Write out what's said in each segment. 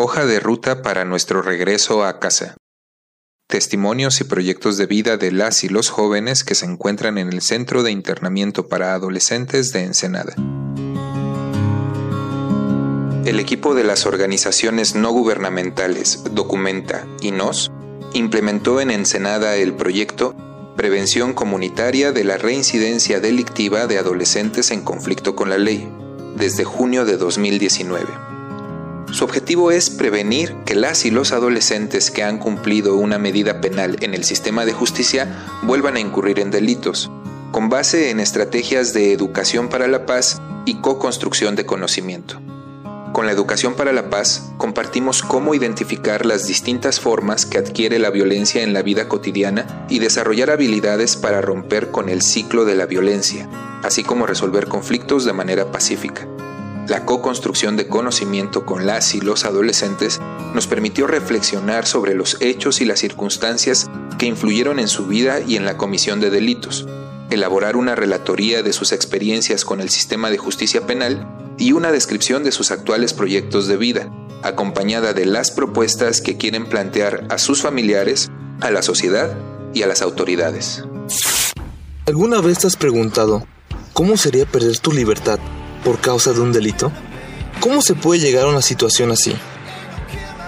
Hoja de ruta para nuestro regreso a casa. Testimonios y proyectos de vida de las y los jóvenes que se encuentran en el Centro de Internamiento para Adolescentes de Ensenada. El equipo de las organizaciones no gubernamentales Documenta y NOS implementó en Ensenada el proyecto Prevención Comunitaria de la Reincidencia Delictiva de Adolescentes en Conflicto con la Ley, desde junio de 2019. Su objetivo es prevenir que las y los adolescentes que han cumplido una medida penal en el sistema de justicia vuelvan a incurrir en delitos, con base en estrategias de educación para la paz y co-construcción de conocimiento. Con la educación para la paz compartimos cómo identificar las distintas formas que adquiere la violencia en la vida cotidiana y desarrollar habilidades para romper con el ciclo de la violencia, así como resolver conflictos de manera pacífica. La co-construcción de conocimiento con las y los adolescentes nos permitió reflexionar sobre los hechos y las circunstancias que influyeron en su vida y en la comisión de delitos, elaborar una relatoría de sus experiencias con el sistema de justicia penal y una descripción de sus actuales proyectos de vida, acompañada de las propuestas que quieren plantear a sus familiares, a la sociedad y a las autoridades. ¿Alguna vez te has preguntado cómo sería perder tu libertad por causa de un delito? ¿Cómo se puede llegar a una situación así?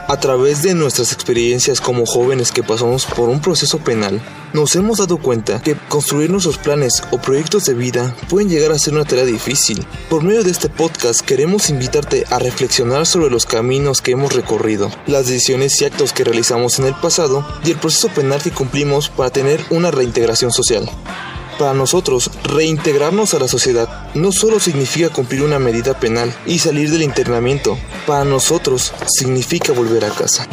A través de nuestras experiencias como jóvenes que pasamos por un proceso penal, nos hemos dado cuenta que construir nuestros planes o proyectos de vida pueden llegar a ser una tarea difícil. Por medio de este podcast queremos invitarte a reflexionar sobre los caminos que hemos recorrido, las decisiones y actos que realizamos en el pasado y el proceso penal que cumplimos para tener una reintegración social. Para nosotros, reintegrarnos a la sociedad no solo significa cumplir una medida penal y salir del internamiento, para nosotros significa volver a casa.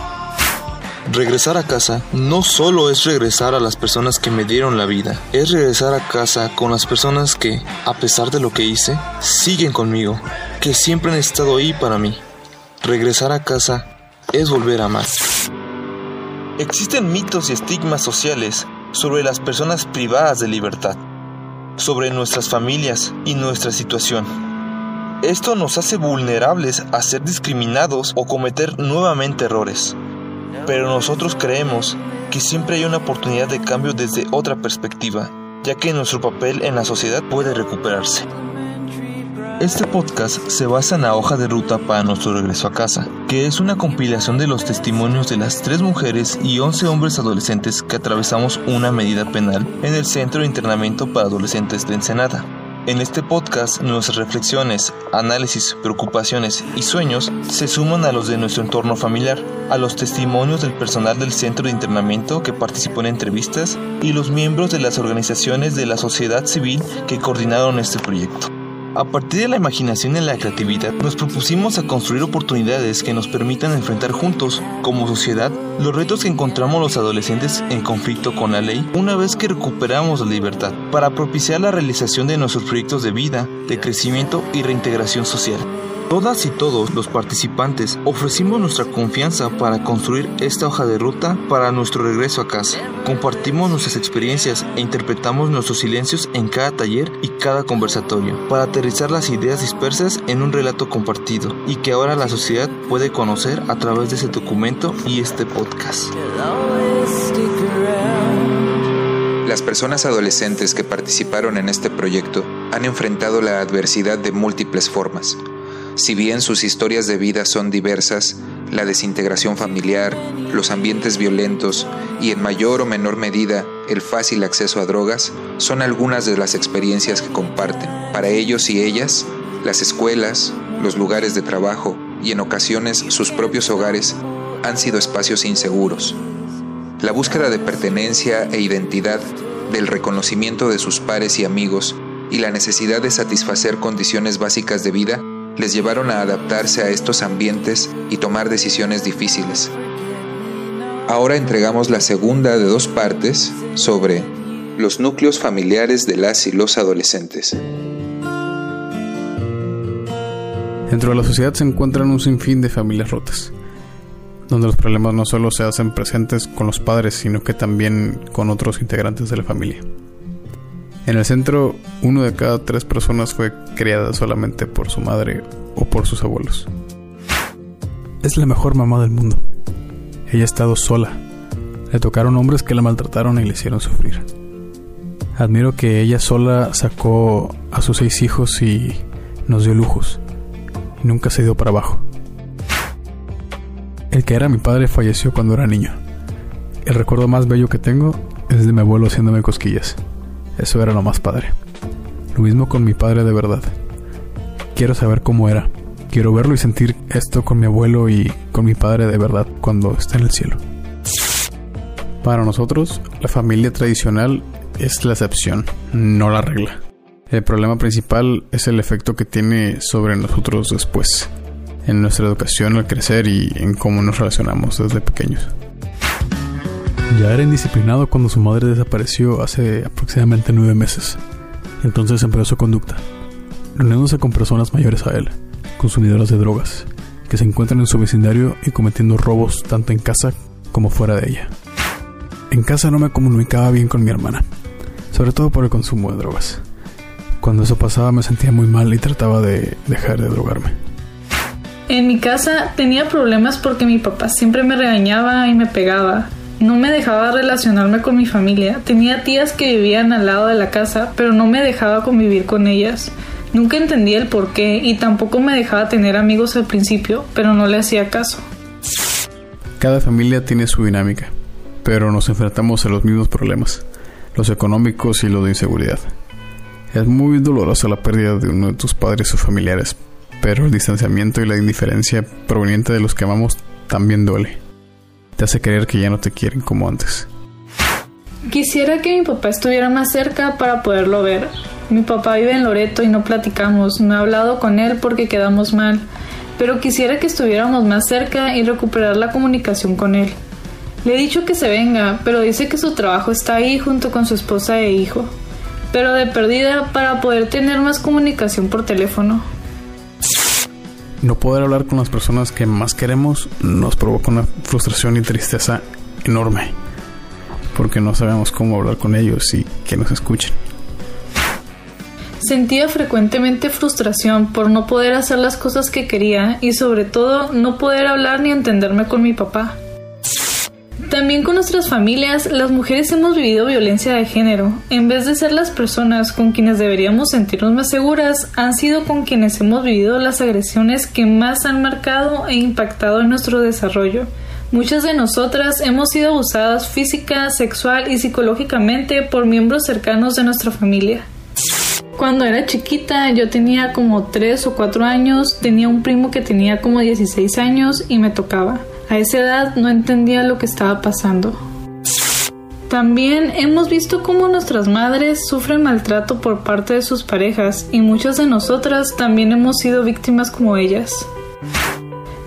Regresar a casa no solo es regresar a las personas que me dieron la vida, es regresar a casa con las personas que, a pesar de lo que hice, siguen conmigo, que siempre han estado ahí para mí. Regresar a casa es volver a más. Existen mitos y estigmas sociales sobre las personas privadas de libertad, sobre nuestras familias y nuestra situación. Esto nos hace vulnerables a ser discriminados o cometer nuevamente errores. Pero nosotros creemos que siempre hay una oportunidad de cambio desde otra perspectiva, ya que nuestro papel en la sociedad puede recuperarse. Este podcast se basa en la hoja de ruta para nuestro regreso a casa, que es una compilación de los testimonios de las tres mujeres y 11 hombres adolescentes que atravesamos una medida penal en el Centro de Internamiento para Adolescentes de Ensenada. En este podcast, nuestras reflexiones, análisis, preocupaciones y sueños se suman a los de nuestro entorno familiar, a los testimonios del personal del centro de internamiento que participó en entrevistas y los miembros de las organizaciones de la sociedad civil que coordinaron este proyecto. A partir de la imaginación y la creatividad, nos propusimos a construir oportunidades que nos permitan enfrentar juntos, como sociedad, los retos que encontramos los adolescentes en conflicto con la ley una vez que recuperamos la libertad, para propiciar la realización de nuestros proyectos de vida, de crecimiento y reintegración social. Todas y todos los participantes ofrecimos nuestra confianza para construir esta hoja de ruta para nuestro regreso a casa. Compartimos nuestras experiencias e interpretamos nuestros silencios en cada taller y cada conversatorio para aterrizar las ideas dispersas en un relato compartido y que ahora la sociedad puede conocer a través de ese documento y este podcast. Las personas adolescentes que participaron en este proyecto han enfrentado la adversidad de múltiples formas si bien sus historias de vida son diversas, la desintegración familiar, los ambientes violentos y en mayor o menor medida el fácil acceso a drogas son algunas de las experiencias que comparten. Para ellos y ellas, las escuelas, los lugares de trabajo y en ocasiones sus propios hogares han sido espacios inseguros. La búsqueda de pertenencia e identidad, del reconocimiento de sus pares y amigos y la necesidad de satisfacer condiciones básicas de vida les llevaron a adaptarse a estos ambientes y tomar decisiones difíciles. Ahora entregamos la segunda de dos partes sobre los núcleos familiares de las y los adolescentes. Dentro de la sociedad se encuentran un sinfín de familias rotas, donde los problemas no solo se hacen presentes con los padres, sino que también con otros integrantes de la familia. En el centro, uno de cada tres personas fue criada solamente por su madre o por sus abuelos. es la mejor mamá del mundo. Ella ha estado sola. Le tocaron hombres que la maltrataron y le hicieron sufrir. Admiro que ella sola sacó a sus seis hijos y nos dio lujos. Y nunca se dio para abajo. El que era mi padre falleció cuando era niño. El recuerdo más bello que tengo es de mi abuelo haciéndome cosquillas. Eso era lo más padre. Lo mismo con mi padre de verdad. Quiero saber cómo era. Quiero verlo y sentir esto con mi abuelo y con mi padre de verdad cuando esté en el cielo. Para nosotros, la familia tradicional es la excepción, no la regla. El problema principal es el efecto que tiene sobre nosotros después, en nuestra educación al crecer y en cómo nos relacionamos desde pequeños. Ya era indisciplinado cuando su madre desapareció hace aproximadamente nueve meses. Entonces empezó su conducta, reuniéndose con personas mayores a él, consumidoras de drogas, que se encuentran en su vecindario y cometiendo robos tanto en casa como fuera de ella. En casa no me comunicaba bien con mi hermana, sobre todo por el consumo de drogas. Cuando eso pasaba me sentía muy mal y trataba de dejar de drogarme. En mi casa tenía problemas porque mi papá siempre me regañaba y me pegaba. No me dejaba relacionarme con mi familia. Tenía tías que vivían al lado de la casa, pero no me dejaba convivir con ellas. Nunca entendía el por qué y tampoco me dejaba tener amigos al principio, pero no le hacía caso. Cada familia tiene su dinámica, pero nos enfrentamos a los mismos problemas, los económicos y los de inseguridad. Es muy dolorosa la pérdida de uno de tus padres o familiares, pero el distanciamiento y la indiferencia proveniente de los que amamos también duele te hace creer que ya no te quieren como antes. Quisiera que mi papá estuviera más cerca para poderlo ver. Mi papá vive en Loreto y no platicamos. No he hablado con él porque quedamos mal. Pero quisiera que estuviéramos más cerca y recuperar la comunicación con él. Le he dicho que se venga, pero dice que su trabajo está ahí junto con su esposa e hijo. Pero de perdida para poder tener más comunicación por teléfono. No poder hablar con las personas que más queremos nos provoca una frustración y tristeza enorme, porque no sabemos cómo hablar con ellos y que nos escuchen. Sentía frecuentemente frustración por no poder hacer las cosas que quería y sobre todo no poder hablar ni entenderme con mi papá. También con nuestras familias, las mujeres hemos vivido violencia de género. En vez de ser las personas con quienes deberíamos sentirnos más seguras, han sido con quienes hemos vivido las agresiones que más han marcado e impactado en nuestro desarrollo. Muchas de nosotras hemos sido abusadas física, sexual y psicológicamente por miembros cercanos de nuestra familia. Cuando era chiquita, yo tenía como 3 o 4 años, tenía un primo que tenía como 16 años y me tocaba. A esa edad no entendía lo que estaba pasando. También hemos visto cómo nuestras madres sufren maltrato por parte de sus parejas y muchas de nosotras también hemos sido víctimas como ellas.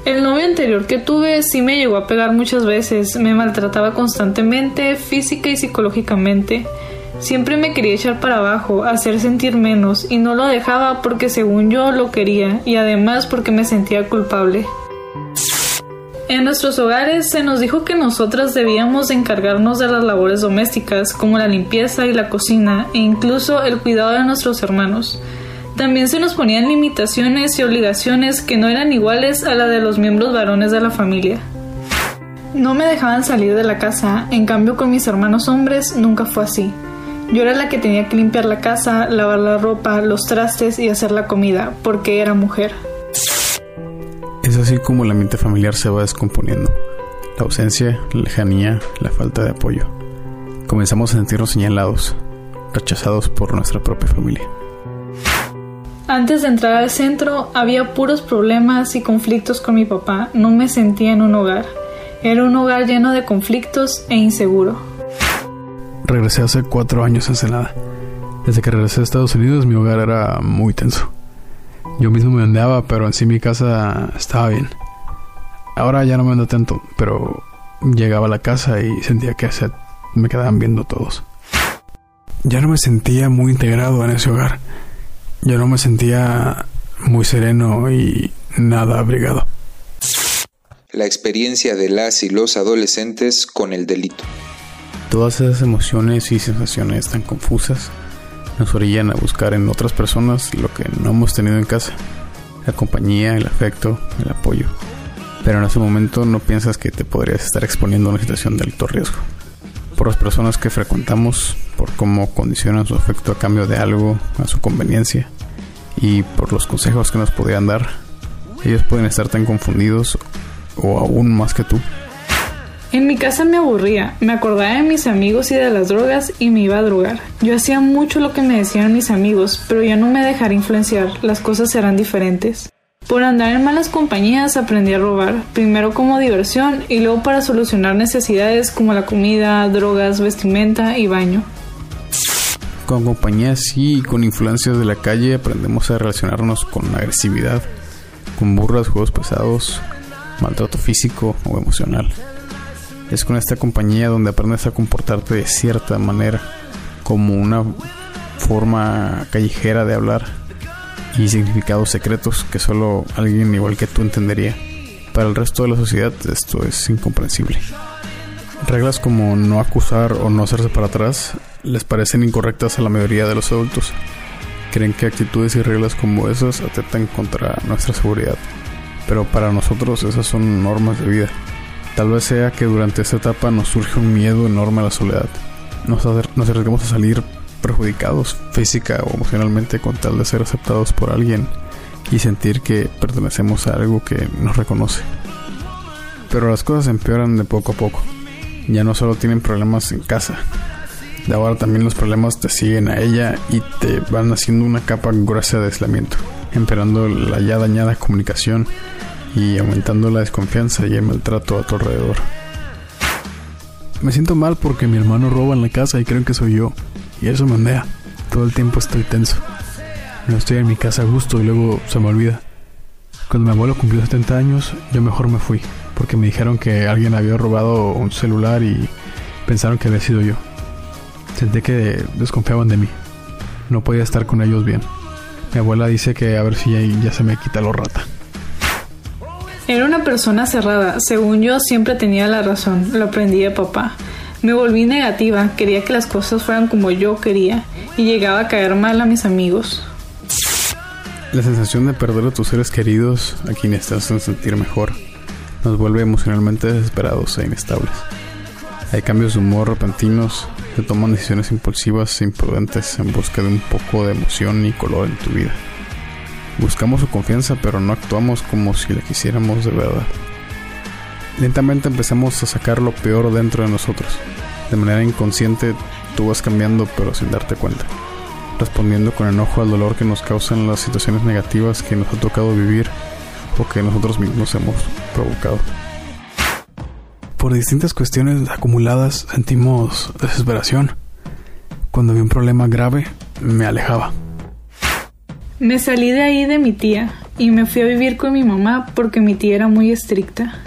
El novio anterior que tuve sí me llegó a pegar muchas veces, me maltrataba constantemente, física y psicológicamente. Siempre me quería echar para abajo, hacer sentir menos, y no lo dejaba porque según yo lo quería, y además porque me sentía culpable. En nuestros hogares se nos dijo que nosotras debíamos encargarnos de las labores domésticas como la limpieza y la cocina e incluso el cuidado de nuestros hermanos. También se nos ponían limitaciones y obligaciones que no eran iguales a la de los miembros varones de la familia. No me dejaban salir de la casa, en cambio con mis hermanos hombres nunca fue así. Yo era la que tenía que limpiar la casa, lavar la ropa, los trastes y hacer la comida, porque era mujer. Es así como el ambiente familiar se va descomponiendo. La ausencia, la lejanía, la falta de apoyo. Comenzamos a sentirnos señalados, rechazados por nuestra propia familia. Antes de entrar al centro había puros problemas y conflictos con mi papá. No me sentía en un hogar. Era un hogar lleno de conflictos e inseguro. Regresé hace cuatro años en Senada. Desde que regresé a Estados Unidos mi hogar era muy tenso. Yo mismo me andaba, pero en sí mi casa estaba bien. Ahora ya no me ando tanto, pero llegaba a la casa y sentía que se me quedaban viendo todos. Ya no me sentía muy integrado en ese hogar. Ya no me sentía muy sereno y nada abrigado. La experiencia de las y los adolescentes con el delito. Todas esas emociones y sensaciones tan confusas nos orillan a buscar en otras personas lo que no hemos tenido en casa. La compañía, el afecto, el apoyo. pero en ese momento no piensas que te podrías estar exponiendo a una situación de alto riesgo. Por las personas que frecuentamos, por cómo condicionan su afecto a cambio de algo, a su conveniencia, y por los consejos que nos podrían dar, ellos pueden estar tan confundidos o aún más que tú. En mi casa me aburría, me acordaba de mis amigos y de las drogas y me iba a drogar. Yo hacía mucho lo que me decían mis amigos, pero ya no me dejaré influenciar, las cosas serán diferentes. Por andar en malas compañías aprendí a robar, primero como diversión y luego para solucionar necesidades como la comida, drogas, vestimenta y baño. Con compañías y con influencias de la calle aprendemos a relacionarnos con agresividad, con burlas, juegos pesados, maltrato físico o emocional. Es con esta compañía donde aprendes a comportarte de cierta manera, como una forma callejera de hablar y significados secretos que solo alguien igual que tú entendería. Para el resto de la sociedad esto es incomprensible. Reglas como no acusar o no hacerse para atrás les parecen incorrectas a la mayoría de los adultos. Creen que actitudes y reglas como esas atentan contra nuestra seguridad. Pero para nosotros esas son normas de vida. Tal vez sea que durante esta etapa nos surge un miedo enorme a la soledad. Nos, arriesgamos a salir perjudicados física o emocionalmente con tal de ser aceptados por alguien y sentir que pertenecemos a algo que nos reconoce. Pero las cosas empeoran de poco a poco. Ya no solo tienen problemas en casa, de ahora también los problemas te siguen a ella y te van haciendo una capa gruesa de aislamiento, empeorando la ya dañada comunicación y aumentando la desconfianza y el maltrato a tu alrededor. Me siento mal porque mi hermano roba en la casa y creen que soy yo. Y eso me ondea. Todo el tiempo estoy tenso. No estoy en mi casa a gusto y luego se me olvida. Cuando mi abuelo cumplió 70 años, yo mejor me fui, porque me dijeron que alguien había robado un celular y pensaron que había sido yo. Sentí que desconfiaban de mí. No podía estar con ellos bien. Mi abuela dice que a ver si ya, ya se me quita lo rata. Era una persona cerrada. Según yo, siempre tenía la razón. Lo aprendí de papá. Me volví negativa. Quería que las cosas fueran como yo quería. Y llegaba a caer mal a mis amigos. La sensación de perder a tus seres queridos, a quienes te hacen sentir mejor, nos vuelve emocionalmente desesperados e inestables. Hay cambios de humor repentinos, se toman decisiones impulsivas e imprudentes en busca de un poco de emoción y color en tu vida. Buscamos su confianza, pero no actuamos como si la quisiéramos de verdad. Lentamente empezamos a sacar lo peor dentro de nosotros. De manera inconsciente, tú vas cambiando, pero sin darte cuenta. Respondiendo con enojo al dolor que nos causan las situaciones negativas que nos ha tocado vivir o que nosotros mismos hemos provocado. Por distintas cuestiones acumuladas sentimos desesperación. Cuando vi un problema grave, me alejaba. Me salí de ahí de mi tía y me fui a vivir con mi mamá porque mi tía era muy estricta.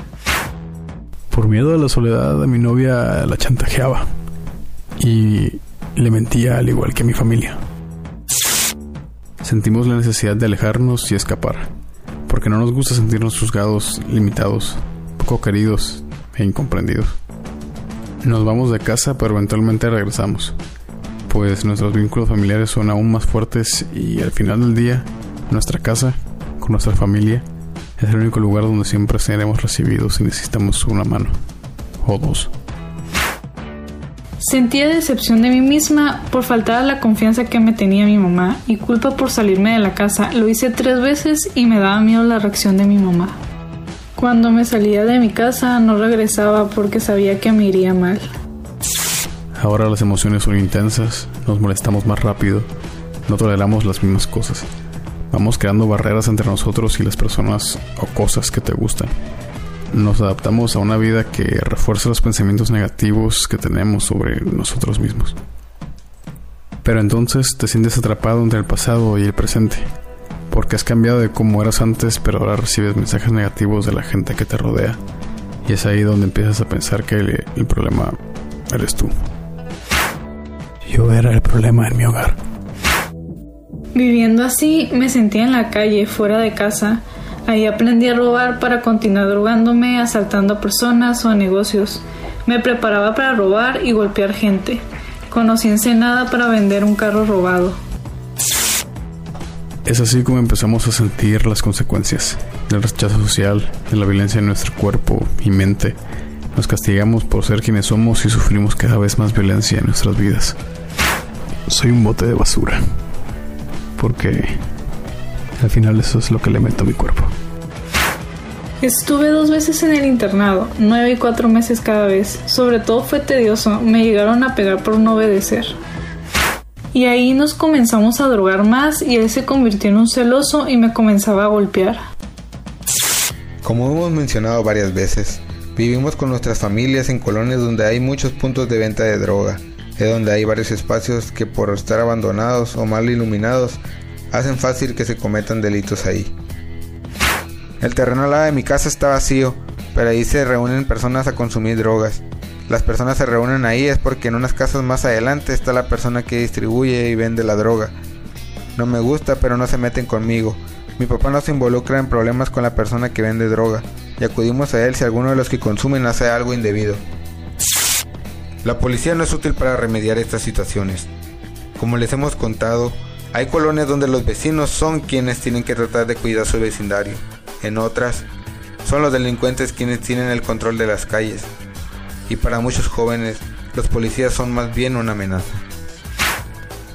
Por miedo a la soledad, mi novia la chantajeaba y le mentía al igual que a mi familia. Sentimos la necesidad de alejarnos y escapar, porque no nos gusta sentirnos juzgados, limitados, poco queridos e incomprendidos. Nos vamos de casa, pero eventualmente regresamos pues nuestros vínculos familiares son aún más fuertes y al final del día, nuestra casa, con nuestra familia, es el único lugar donde siempre seremos recibidos si necesitamos una mano o dos. Sentía decepción de mí misma por faltar a la confianza que me tenía mi mamá y culpa por salirme de la casa. Lo hice tres veces y me daba miedo la reacción de mi mamá. Cuando me salía de mi casa no regresaba porque sabía que me iría mal. Ahora las emociones son intensas, nos molestamos más rápido, no toleramos las mismas cosas. Vamos creando barreras entre nosotros y las personas o cosas que te gustan. Nos adaptamos a una vida que refuerza los pensamientos negativos que tenemos sobre nosotros mismos. Pero entonces te sientes atrapado entre el pasado y el presente, porque has cambiado de cómo eras antes, pero ahora recibes mensajes negativos de la gente que te rodea. Y es ahí donde empiezas a pensar que el, el problema eres tú. Yo era el problema en mi hogar. Viviendo así, me sentía en la calle, fuera de casa. Ahí aprendí a robar para continuar drogándome, asaltando a personas o a negocios. Me preparaba para robar y golpear gente. Conocí Ensenada para vender un carro robado. Es así como empezamos a sentir las consecuencias del rechazo social, de la violencia en nuestro cuerpo y mente. Nos castigamos por ser quienes somos y sufrimos cada vez más violencia en nuestras vidas. Soy un bote de basura. Porque al final eso es lo que le meto a mi cuerpo. Estuve dos veces en el internado, nueve y cuatro meses cada vez. Sobre todo fue tedioso, me llegaron a pegar por no obedecer. Y ahí nos comenzamos a drogar más y él se convirtió en un celoso y me comenzaba a golpear. Como hemos mencionado varias veces, vivimos con nuestras familias en colonias donde hay muchos puntos de venta de droga, es donde hay varios espacios que por estar abandonados o mal iluminados hacen fácil que se cometan delitos ahí. El terreno al lado de mi casa está vacío, pero ahí se reúnen personas a consumir drogas. Las personas se reúnen ahí es porque en unas casas más adelante está la persona que distribuye y vende la droga. No me gusta, pero no se meten conmigo. Mi papá no se involucra en problemas con la persona que vende droga, y acudimos a él si alguno de los que consumen hace algo indebido. La policía no es útil para remediar estas situaciones. Como les hemos contado, hay colonias donde los vecinos son quienes tienen que tratar de cuidar su vecindario. En otras, son los delincuentes quienes tienen el control de las calles. Y para muchos jóvenes, los policías son más bien una amenaza.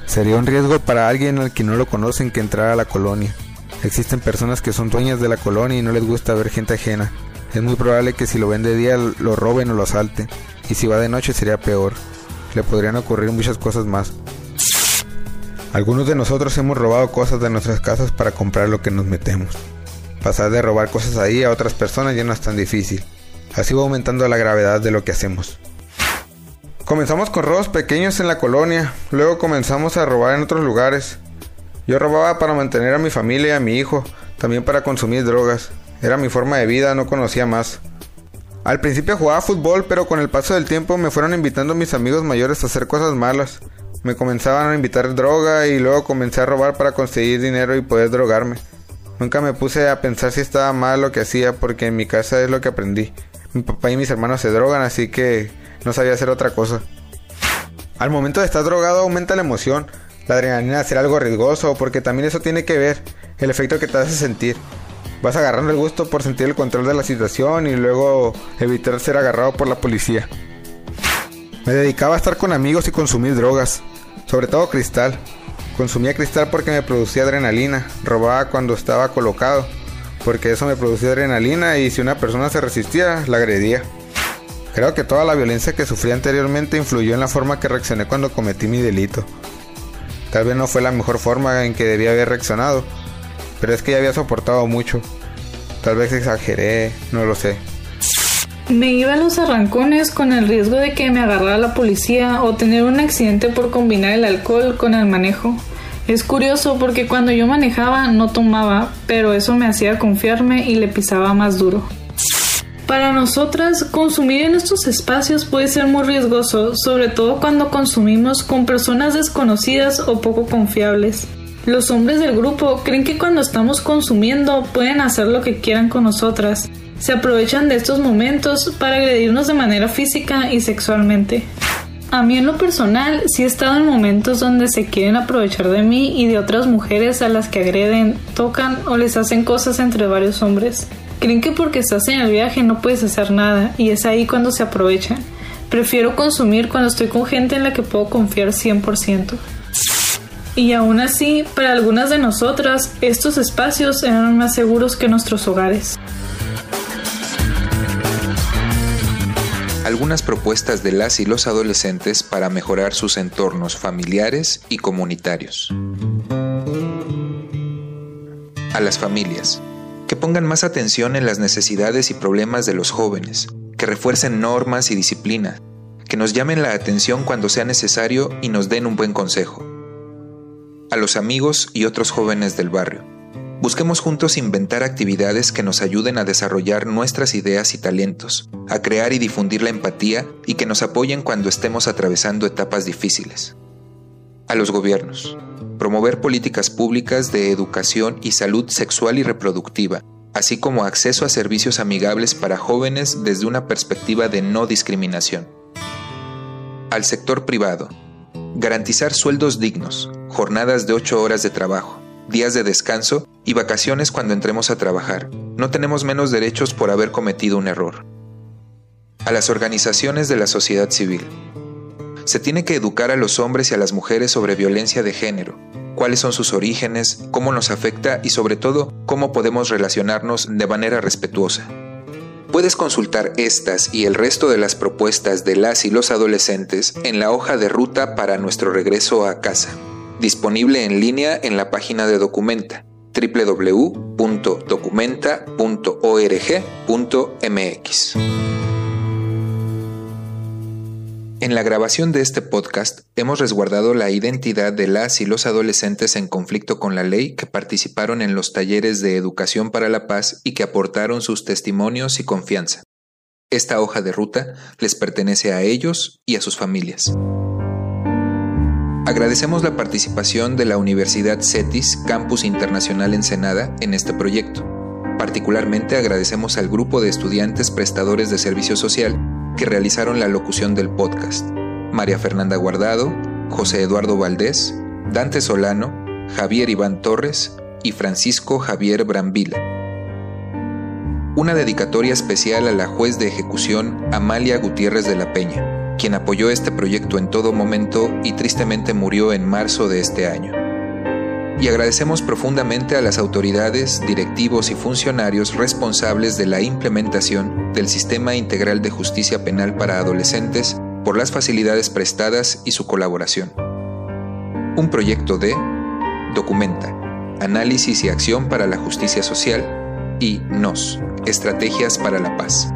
Sería un riesgo para alguien al que no lo conocen que entrar a la colonia. Existen personas que son dueñas de la colonia y no les gusta ver gente ajena. Es muy probable que si lo ven de día lo roben o lo asalten. Y si va de noche sería peor. Le podrían ocurrir muchas cosas más. Algunos de nosotros hemos robado cosas de nuestras casas para comprar lo que nos metemos. Pasar de robar cosas ahí a otras personas ya no es tan difícil. Así va aumentando la gravedad de lo que hacemos. Comenzamos con robos pequeños en la colonia, luego comenzamos a robar en otros lugares. Yo robaba para mantener a mi familia y a mi hijo, también para consumir drogas. Era mi forma de vida, no conocía más. Al principio jugaba fútbol, pero con el paso del tiempo me fueron invitando mis amigos mayores a hacer cosas malas. Me comenzaban a invitar droga y luego comencé a robar para conseguir dinero y poder drogarme. Nunca me puse a pensar si estaba mal lo que hacía porque en mi casa es lo que aprendí. Mi papá y mis hermanos se drogan, así que no sabía hacer otra cosa. Al momento de estar drogado aumenta la emoción, la adrenalina de hacer algo riesgoso, porque también eso tiene que ver el efecto que te hace sentir. Vas agarrando el gusto por sentir el control de la situación y luego evitar ser agarrado por la policía. Me dedicaba a estar con amigos y consumir drogas, sobre todo cristal. Consumía cristal porque me producía adrenalina, robaba cuando estaba colocado, porque eso me producía adrenalina y si una persona se resistía, la agredía. Creo que toda la violencia que sufrí anteriormente influyó en la forma que reaccioné cuando cometí mi delito. Tal vez no fue la mejor forma en que debía haber reaccionado, pero es que ya había soportado mucho. Tal vez exageré, no lo sé. Me iba a los arrancones con el riesgo de que me agarrara la policía o tener un accidente por combinar el alcohol con el manejo. Es curioso porque cuando yo manejaba no tomaba, pero eso me hacía confiarme y le pisaba más duro. Para nosotras, consumir en estos espacios puede ser muy riesgoso, sobre todo cuando consumimos con personas desconocidas o poco confiables. Los hombres del grupo creen que cuando estamos consumiendo pueden hacer lo que quieran con nosotras, se aprovechan de estos momentos para agredirnos de manera física y sexualmente. A mí en lo personal sí he estado en momentos donde se quieren aprovechar de mí y de otras mujeres a las que agreden, tocan o les hacen cosas entre varios hombres. Creen que porque estás en el viaje no puedes hacer nada y es ahí cuando se aprovechan. Prefiero consumir cuando estoy con gente en la que puedo confiar 100%. Y aún así, para algunas de nosotras, estos espacios eran más seguros que nuestros hogares. algunas propuestas de las y los adolescentes para mejorar sus entornos familiares y comunitarios. A las familias, que pongan más atención en las necesidades y problemas de los jóvenes, que refuercen normas y disciplina, que nos llamen la atención cuando sea necesario y nos den un buen consejo. A los amigos y otros jóvenes del barrio, Busquemos juntos inventar actividades que nos ayuden a desarrollar nuestras ideas y talentos, a crear y difundir la empatía y que nos apoyen cuando estemos atravesando etapas difíciles. A los gobiernos, promover políticas públicas de educación y salud sexual y reproductiva, así como acceso a servicios amigables para jóvenes desde una perspectiva de no discriminación. Al sector privado, garantizar sueldos dignos, jornadas de 8 horas de trabajo, días de descanso y vacaciones cuando entremos a trabajar, no tenemos menos derechos por haber cometido un error. A las organizaciones de la sociedad civil. Se tiene que educar a los hombres y a las mujeres sobre violencia de género, cuáles son sus orígenes, cómo nos afecta y sobre todo cómo podemos relacionarnos de manera respetuosa. Puedes consultar estas y el resto de las propuestas de las y los adolescentes en la hoja de ruta para nuestro regreso a casa, disponible en línea en la página de Documenta www.documenta.org.mx. En la grabación de este podcast hemos resguardado la identidad de las y los adolescentes en conflicto con la ley que participaron en los talleres de educación para la paz y que aportaron sus testimonios y confianza. Esta hoja de ruta les pertenece a ellos y a sus familias. Agradecemos la participación de la Universidad CETIS Campus Internacional Ensenada en este proyecto. Particularmente agradecemos al grupo de estudiantes prestadores de servicio social que realizaron la locución del podcast. María Fernanda Guardado, José Eduardo Valdés, Dante Solano, Javier Iván Torres y Francisco Javier Brambila. Una dedicatoria especial a la juez de ejecución Amalia Gutiérrez de la Peña, quien apoyó este proyecto en todo momento y tristemente murió en marzo de este año y agradecemos profundamente a las autoridades, directivos y funcionarios responsables de la implementación del Sistema Integral de Justicia Penal para Adolescentes por las facilidades prestadas y su colaboración. Un proyecto de Documenta, Análisis y Acción para la Justicia Social y NOS, Estrategias para la Paz.